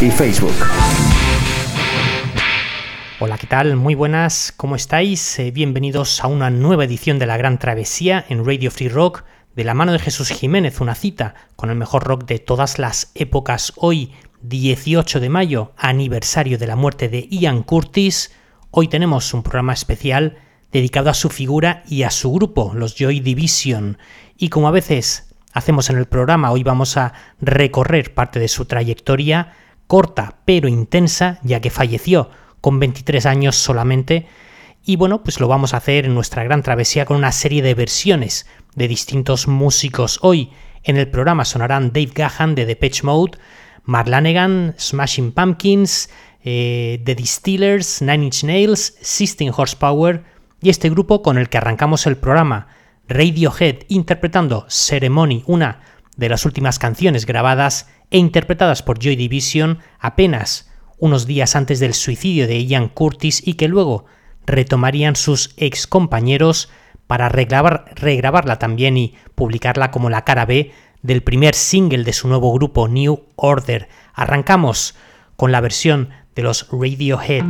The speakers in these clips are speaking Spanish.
y Facebook. Hola, ¿qué tal? Muy buenas, ¿cómo estáis? Eh, bienvenidos a una nueva edición de La Gran Travesía en Radio Free Rock, de la mano de Jesús Jiménez, una cita con el mejor rock de todas las épocas. Hoy, 18 de mayo, aniversario de la muerte de Ian Curtis. Hoy tenemos un programa especial dedicado a su figura y a su grupo, los Joy Division. Y como a veces hacemos en el programa, hoy vamos a recorrer parte de su trayectoria, corta pero intensa, ya que falleció con 23 años solamente. Y bueno, pues lo vamos a hacer en nuestra gran travesía con una serie de versiones de distintos músicos. Hoy en el programa sonarán Dave Gahan de Depeche Mode, Mark Lanegan, Smashing Pumpkins, eh, The Distillers, Nine Inch Nails, System Horsepower, y este grupo con el que arrancamos el programa, Radiohead, interpretando Ceremony, una de las últimas canciones grabadas e interpretadas por Joy Division apenas unos días antes del suicidio de Ian Curtis y que luego retomarían sus ex compañeros para regrabarla también y publicarla como la cara B del primer single de su nuevo grupo New Order. Arrancamos con la versión de los Radiohead.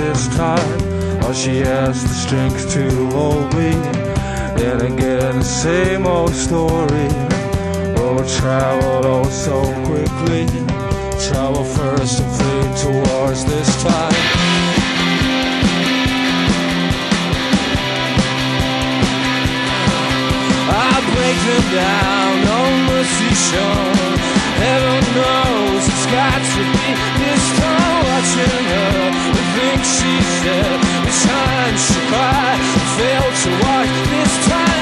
this time. Or she has the strength to hold me. Then again the same old story. Oh, Road travel oh so quickly. Travel first and flee towards this time. I break them down, no mercy shown. Heaven knows it's got to be this time watching her. The things she said, the times she cried, failed to watch this time.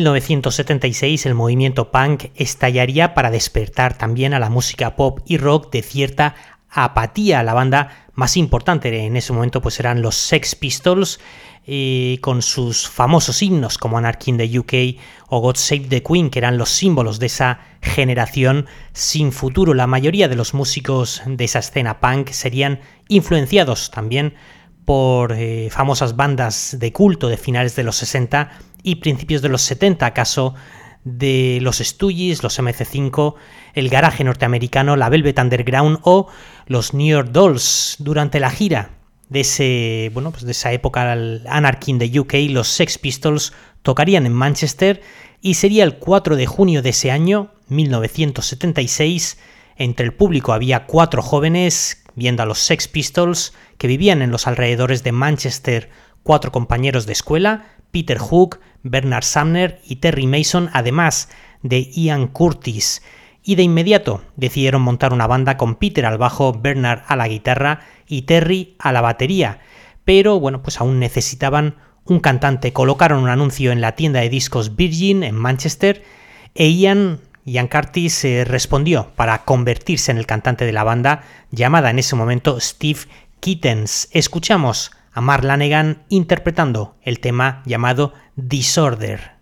1976 el movimiento punk estallaría para despertar también a la música pop y rock de cierta apatía. La banda más importante en ese momento pues eran los Sex Pistols eh, con sus famosos himnos como Anarchy in the UK o God Save the Queen, que eran los símbolos de esa generación sin futuro. La mayoría de los músicos de esa escena punk serían influenciados también por eh, famosas bandas de culto de finales de los 60 y principios de los 70, caso de los Stooges, los MC5, el garaje norteamericano, la Velvet Underground o los New York Dolls. Durante la gira de ese bueno pues de esa época Anarchy in the UK los Sex Pistols tocarían en Manchester y sería el 4 de junio de ese año 1976 entre el público había cuatro jóvenes viendo a los Sex Pistols que vivían en los alrededores de Manchester cuatro compañeros de escuela Peter Hook Bernard Sumner y Terry Mason además de Ian Curtis y de inmediato decidieron montar una banda con Peter al bajo, Bernard a la guitarra y Terry a la batería. Pero bueno, pues aún necesitaban un cantante. Colocaron un anuncio en la tienda de discos Virgin en Manchester e Ian, Ian Curtis eh, respondió para convertirse en el cantante de la banda, llamada en ese momento Steve Kittens. Escuchamos a Mark Lanegan interpretando el tema llamado Disorder.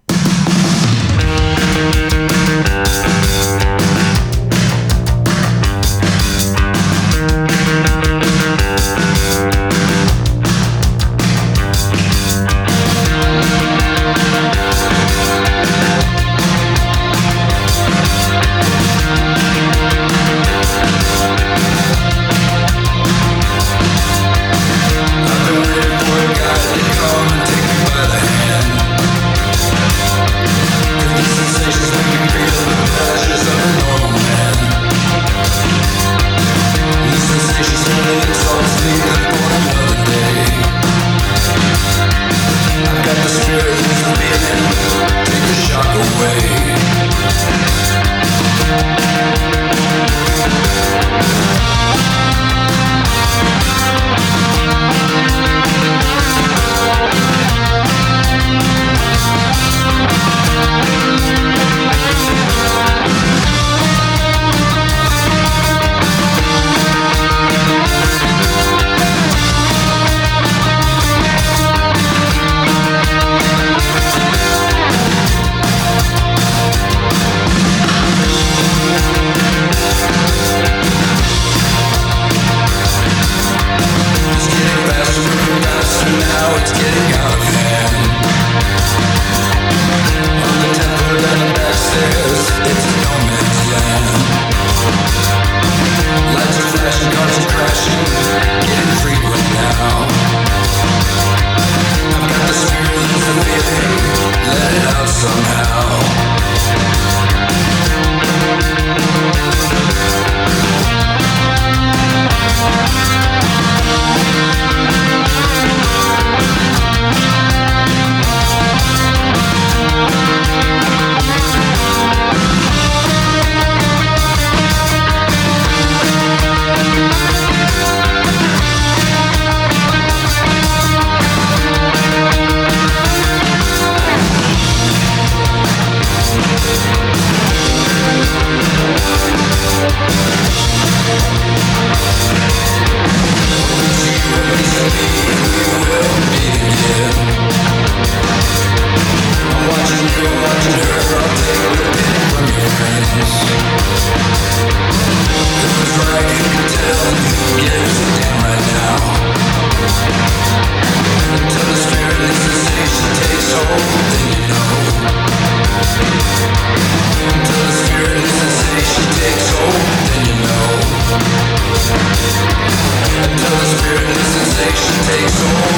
Sensation takes hold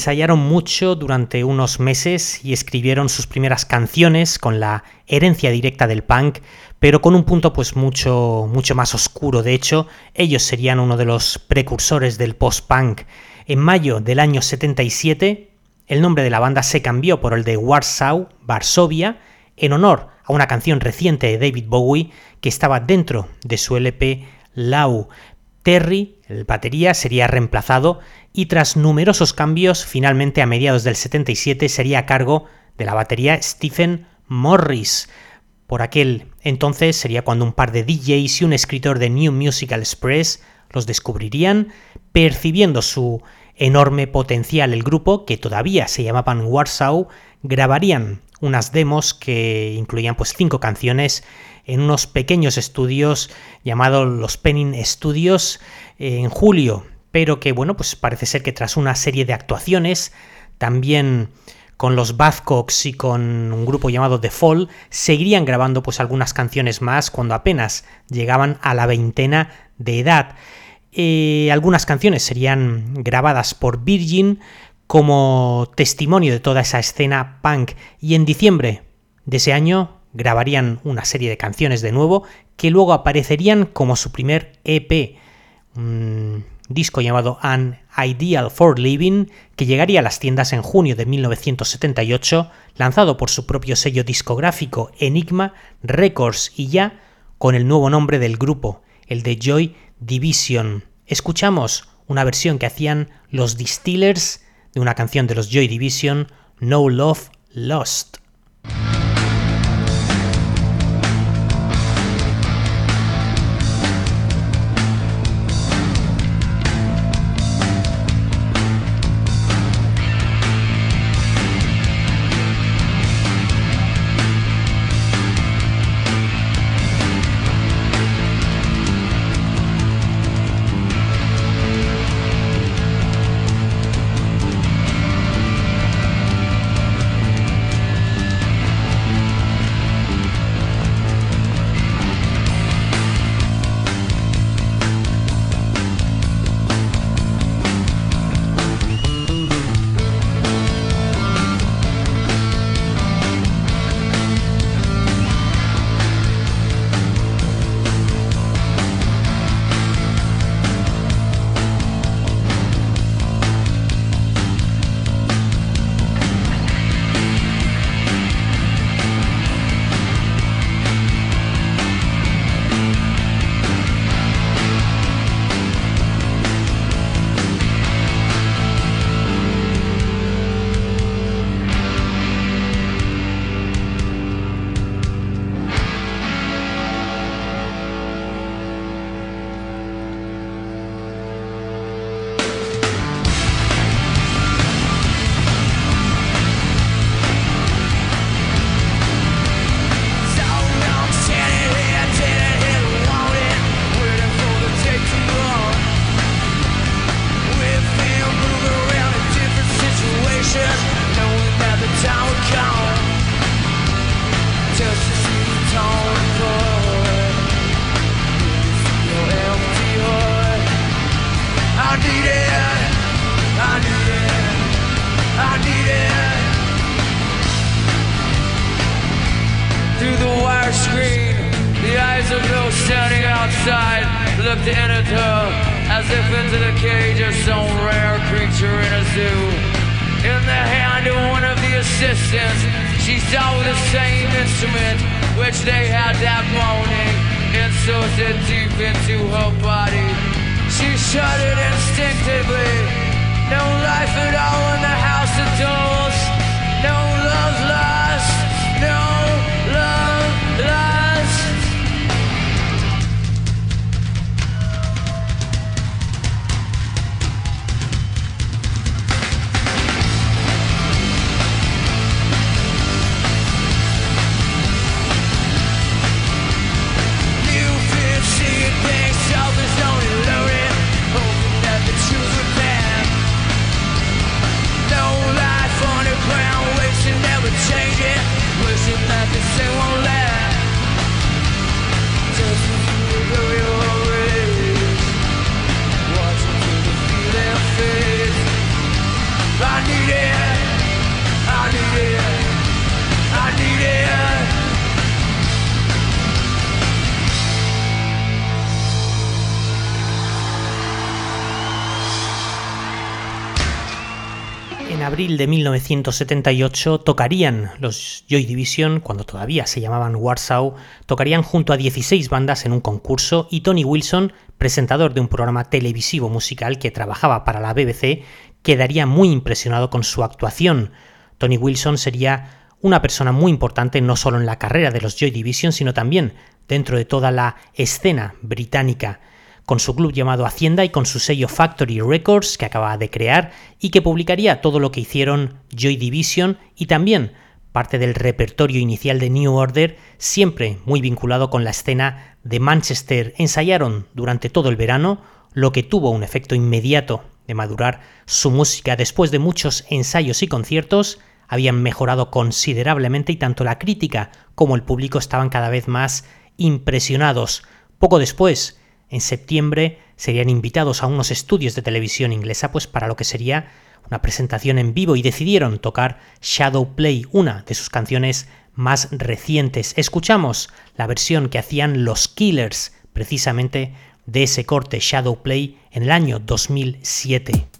ensayaron mucho durante unos meses y escribieron sus primeras canciones con la herencia directa del punk, pero con un punto pues mucho mucho más oscuro. De hecho, ellos serían uno de los precursores del post-punk. En mayo del año 77, el nombre de la banda se cambió por el de Warsaw, Varsovia, en honor a una canción reciente de David Bowie que estaba dentro de su LP Lau. Terry, el batería, sería reemplazado y tras numerosos cambios, finalmente a mediados del 77 sería a cargo de la batería Stephen Morris. Por aquel entonces sería cuando un par de DJs y un escritor de New Musical Express los descubrirían, percibiendo su enorme potencial el grupo, que todavía se llamaban Warsaw, grabarían unas demos que incluían pues cinco canciones en unos pequeños estudios llamados los Penning Studios en julio, pero que bueno, pues parece ser que tras una serie de actuaciones, también con los Buzzcocks y con un grupo llamado The Fall, seguirían grabando pues algunas canciones más cuando apenas llegaban a la veintena de edad. Eh, algunas canciones serían grabadas por Virgin como testimonio de toda esa escena punk y en diciembre de ese año grabarían una serie de canciones de nuevo que luego aparecerían como su primer EP, un disco llamado An Ideal for Living, que llegaría a las tiendas en junio de 1978, lanzado por su propio sello discográfico Enigma Records y ya con el nuevo nombre del grupo, el de Joy Division. Escuchamos una versión que hacían los Distillers de una canción de los Joy Division, No Love Lost. the girl standing outside looked in at her as if into the cage of some rare creature in a zoo. In the hand of one of the assistants, she saw the same instrument which they had that morning inserted deep into her body. She shuddered instinctively. No life at all in the house of dolls. No love life. Abril de 1978 tocarían los Joy Division, cuando todavía se llamaban Warsaw, tocarían junto a 16 bandas en un concurso y Tony Wilson, presentador de un programa televisivo musical que trabajaba para la BBC, quedaría muy impresionado con su actuación. Tony Wilson sería una persona muy importante no solo en la carrera de los Joy Division, sino también dentro de toda la escena británica con su club llamado Hacienda y con su sello Factory Records que acababa de crear y que publicaría todo lo que hicieron Joy Division y también parte del repertorio inicial de New Order, siempre muy vinculado con la escena de Manchester. Ensayaron durante todo el verano, lo que tuvo un efecto inmediato de madurar su música después de muchos ensayos y conciertos, habían mejorado considerablemente y tanto la crítica como el público estaban cada vez más impresionados. Poco después, en septiembre serían invitados a unos estudios de televisión inglesa pues para lo que sería una presentación en vivo y decidieron tocar Shadow Play, una de sus canciones más recientes. Escuchamos la versión que hacían los Killers precisamente de ese corte Shadow Play en el año 2007.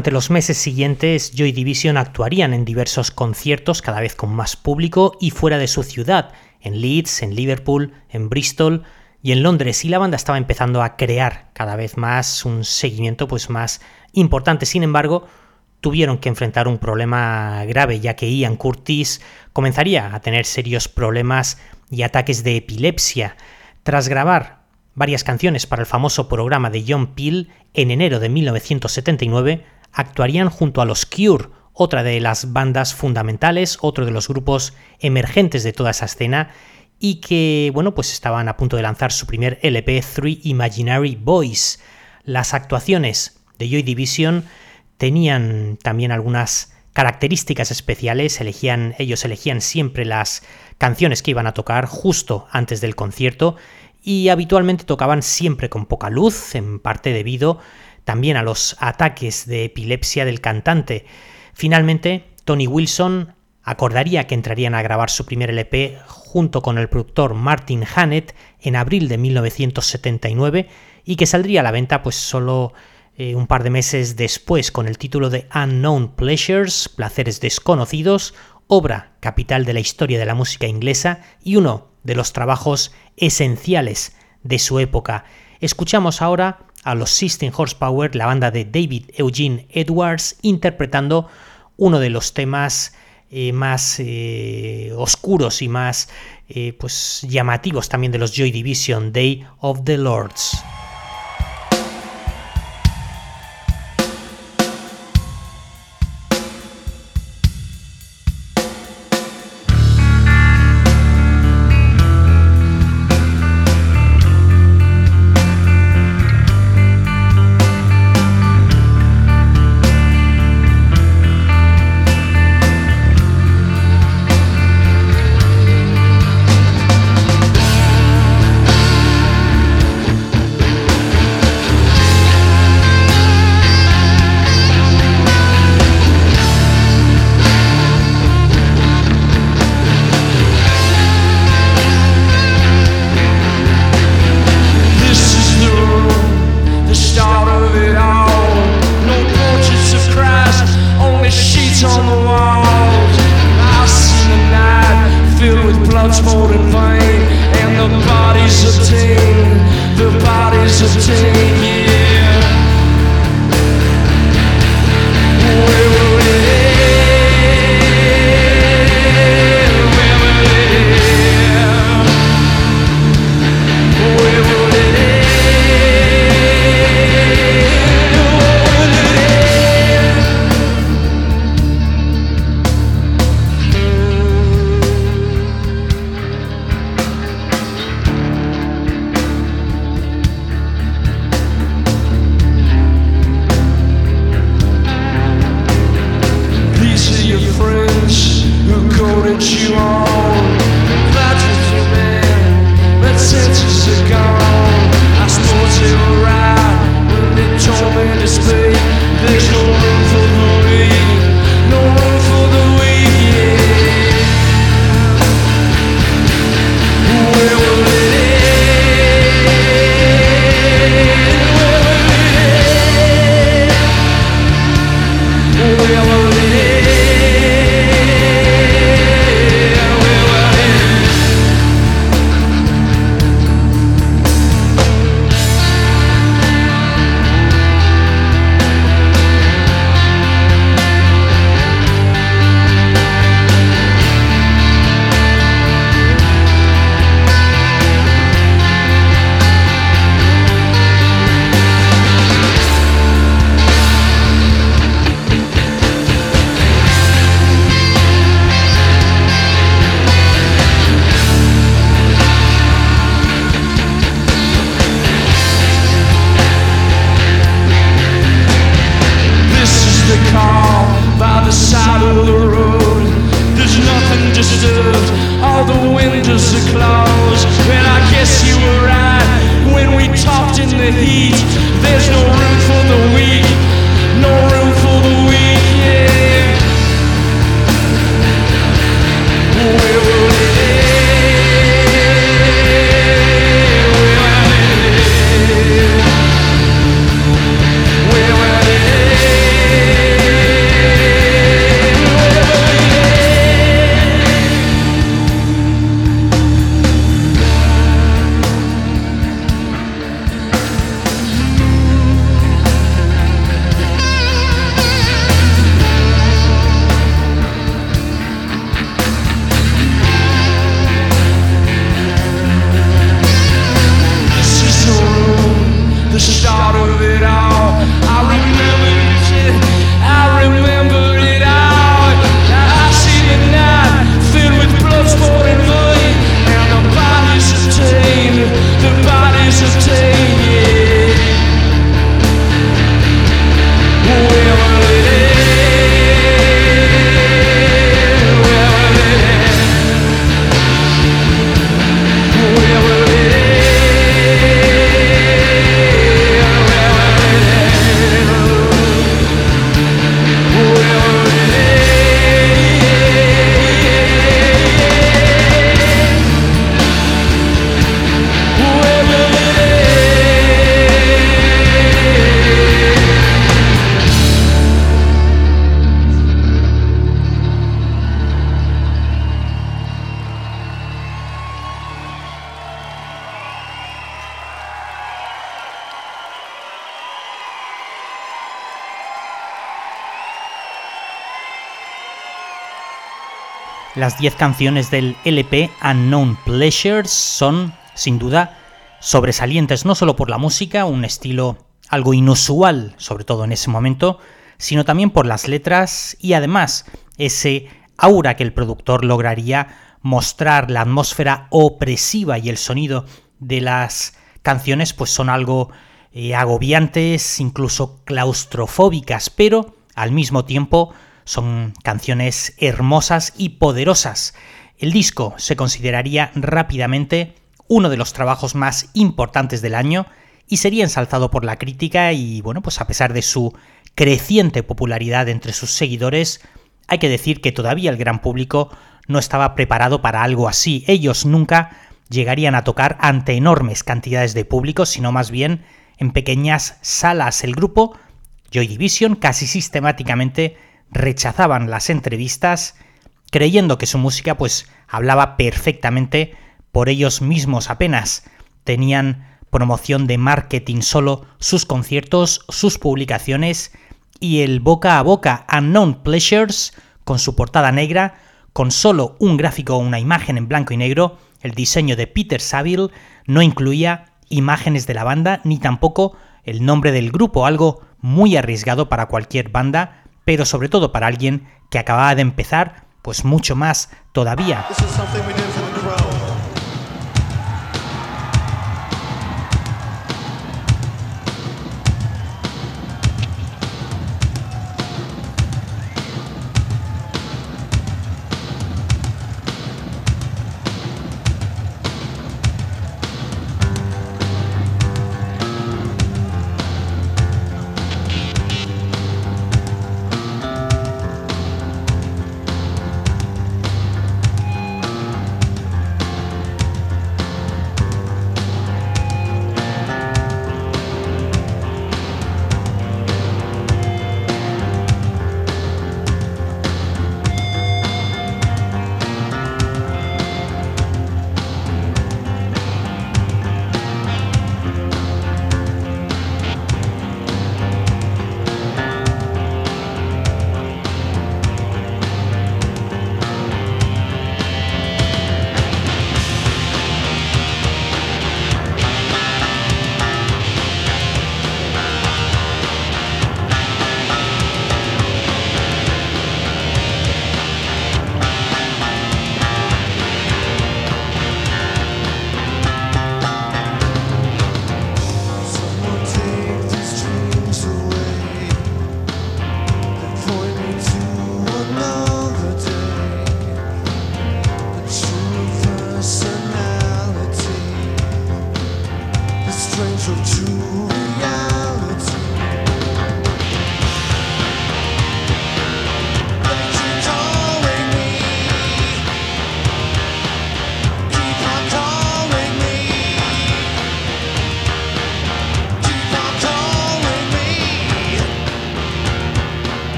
Durante los meses siguientes, Joy Division actuarían en diversos conciertos, cada vez con más público y fuera de su ciudad, en Leeds, en Liverpool, en Bristol y en Londres, y la banda estaba empezando a crear cada vez más un seguimiento pues más importante. Sin embargo, tuvieron que enfrentar un problema grave, ya que Ian Curtis comenzaría a tener serios problemas y ataques de epilepsia. Tras grabar varias canciones para el famoso programa de John Peel en enero de 1979, actuarían junto a los Cure, otra de las bandas fundamentales, otro de los grupos emergentes de toda esa escena, y que, bueno, pues estaban a punto de lanzar su primer LP, Three Imaginary Boys. Las actuaciones de Joy Division tenían también algunas características especiales, ellos elegían siempre las canciones que iban a tocar justo antes del concierto y habitualmente tocaban siempre con poca luz, en parte debido también a los ataques de epilepsia del cantante. Finalmente, Tony Wilson acordaría que entrarían a grabar su primer LP junto con el productor Martin Hannett en abril de 1979 y que saldría a la venta pues solo eh, un par de meses después con el título de Unknown Pleasures, Placeres Desconocidos, obra capital de la historia de la música inglesa y uno de los trabajos esenciales de su época. Escuchamos ahora a los System Horsepower, la banda de David Eugene Edwards, interpretando uno de los temas eh, más eh, oscuros y más pues, llamativos también de los Joy Division, Day of the Lords. Las 10 canciones del LP Unknown Pleasures son, sin duda, sobresalientes no solo por la música, un estilo algo inusual, sobre todo en ese momento, sino también por las letras y además ese aura que el productor lograría mostrar, la atmósfera opresiva y el sonido de las canciones pues son algo eh, agobiantes, incluso claustrofóbicas, pero al mismo tiempo son canciones hermosas y poderosas. El disco se consideraría rápidamente uno de los trabajos más importantes del año y sería ensalzado por la crítica y bueno, pues a pesar de su creciente popularidad entre sus seguidores, hay que decir que todavía el gran público no estaba preparado para algo así. Ellos nunca llegarían a tocar ante enormes cantidades de público, sino más bien en pequeñas salas. El grupo Joy Division casi sistemáticamente rechazaban las entrevistas creyendo que su música pues hablaba perfectamente por ellos mismos apenas. Tenían promoción de marketing solo sus conciertos, sus publicaciones y el boca a boca Unknown Pleasures con su portada negra, con solo un gráfico o una imagen en blanco y negro, el diseño de Peter Saville no incluía imágenes de la banda ni tampoco el nombre del grupo, algo muy arriesgado para cualquier banda, pero sobre todo para alguien que acababa de empezar, pues mucho más todavía.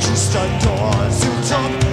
Just adores you, Tom.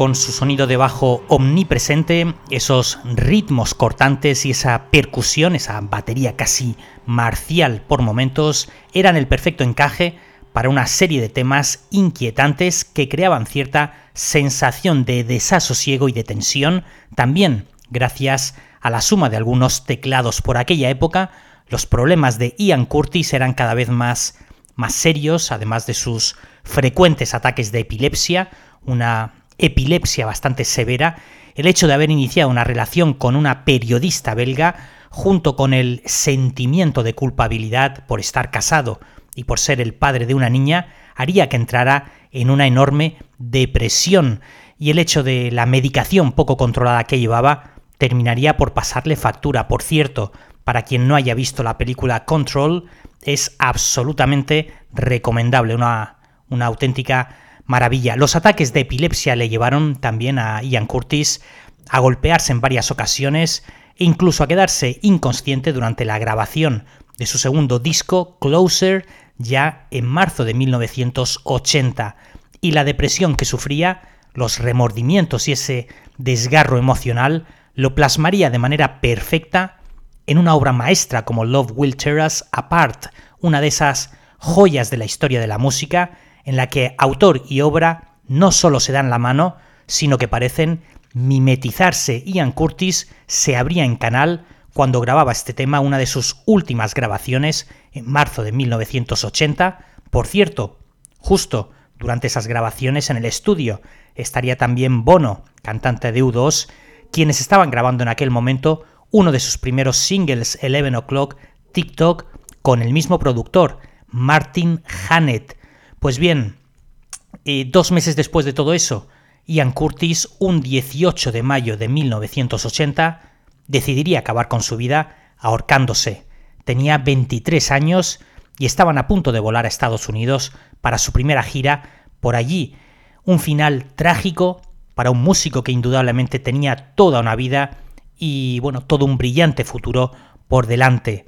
Con su sonido de bajo omnipresente, esos ritmos cortantes y esa percusión, esa batería casi marcial por momentos, eran el perfecto encaje para una serie de temas inquietantes que creaban cierta sensación de desasosiego y de tensión, también gracias a la suma de algunos teclados por aquella época, los problemas de Ian Curtis eran cada vez más, más serios, además de sus frecuentes ataques de epilepsia, una epilepsia bastante severa, el hecho de haber iniciado una relación con una periodista belga, junto con el sentimiento de culpabilidad por estar casado y por ser el padre de una niña, haría que entrara en una enorme depresión y el hecho de la medicación poco controlada que llevaba terminaría por pasarle factura. Por cierto, para quien no haya visto la película Control, es absolutamente recomendable, una, una auténtica maravilla. Los ataques de epilepsia le llevaron también a Ian Curtis a golpearse en varias ocasiones e incluso a quedarse inconsciente durante la grabación de su segundo disco, Closer, ya en marzo de 1980. Y la depresión que sufría, los remordimientos y ese desgarro emocional lo plasmaría de manera perfecta en una obra maestra como Love Will Tear Us Apart, una de esas joyas de la historia de la música en la que autor y obra no solo se dan la mano, sino que parecen mimetizarse. Ian Curtis se abría en canal cuando grababa este tema, una de sus últimas grabaciones, en marzo de 1980. Por cierto, justo durante esas grabaciones en el estudio estaría también Bono, cantante de U2, quienes estaban grabando en aquel momento uno de sus primeros singles, Eleven O'Clock, TikTok, con el mismo productor, Martin Hannett. Pues bien, eh, dos meses después de todo eso, Ian Curtis, un 18 de mayo de 1980, decidiría acabar con su vida ahorcándose. Tenía 23 años y estaban a punto de volar a Estados Unidos para su primera gira por allí. Un final trágico para un músico que indudablemente tenía toda una vida y bueno, todo un brillante futuro por delante.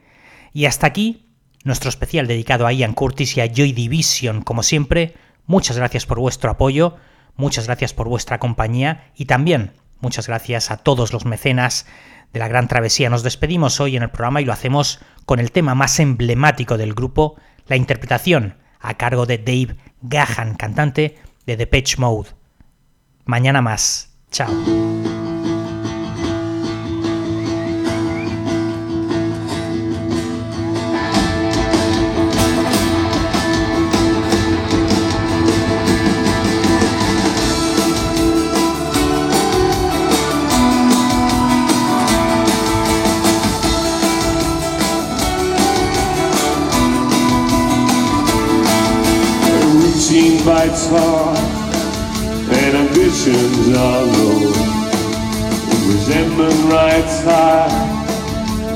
Y hasta aquí nuestro especial dedicado a Ian Curtis y a Joy Division. Como siempre, muchas gracias por vuestro apoyo, muchas gracias por vuestra compañía y también muchas gracias a todos los mecenas de la Gran Travesía. Nos despedimos hoy en el programa y lo hacemos con el tema más emblemático del grupo, la interpretación a cargo de Dave Gahan, cantante de The Pitch Mode. Mañana más. Chao. Bites hard and ambitions are low. Resentment rides high,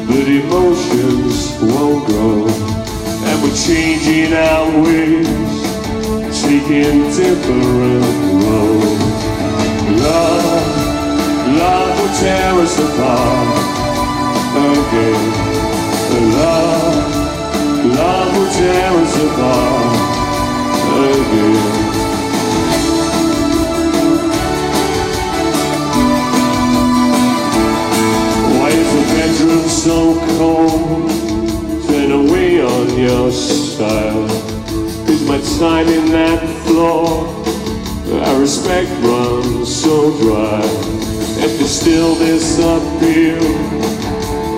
but emotions won't go. And we're changing our ways, taking different roads. Love, love will tear us apart again. Love, love will tear us apart again. Bedroom so cold. Turn away on your style. Is my time in that floor? Our respect runs so dry. And the stillness appeal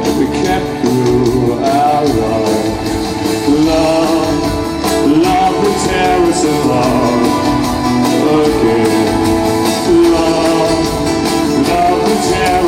And we kept through our life Love, love will tear us apart Again. Love, love will tear